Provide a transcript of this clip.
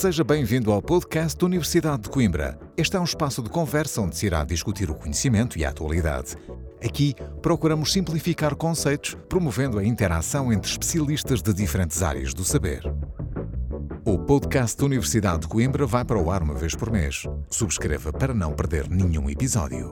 Seja bem-vindo ao podcast da Universidade de Coimbra. Este é um espaço de conversa onde se irá discutir o conhecimento e a atualidade. Aqui procuramos simplificar conceitos, promovendo a interação entre especialistas de diferentes áreas do saber. O podcast da Universidade de Coimbra vai para o ar uma vez por mês. Subscreva para não perder nenhum episódio.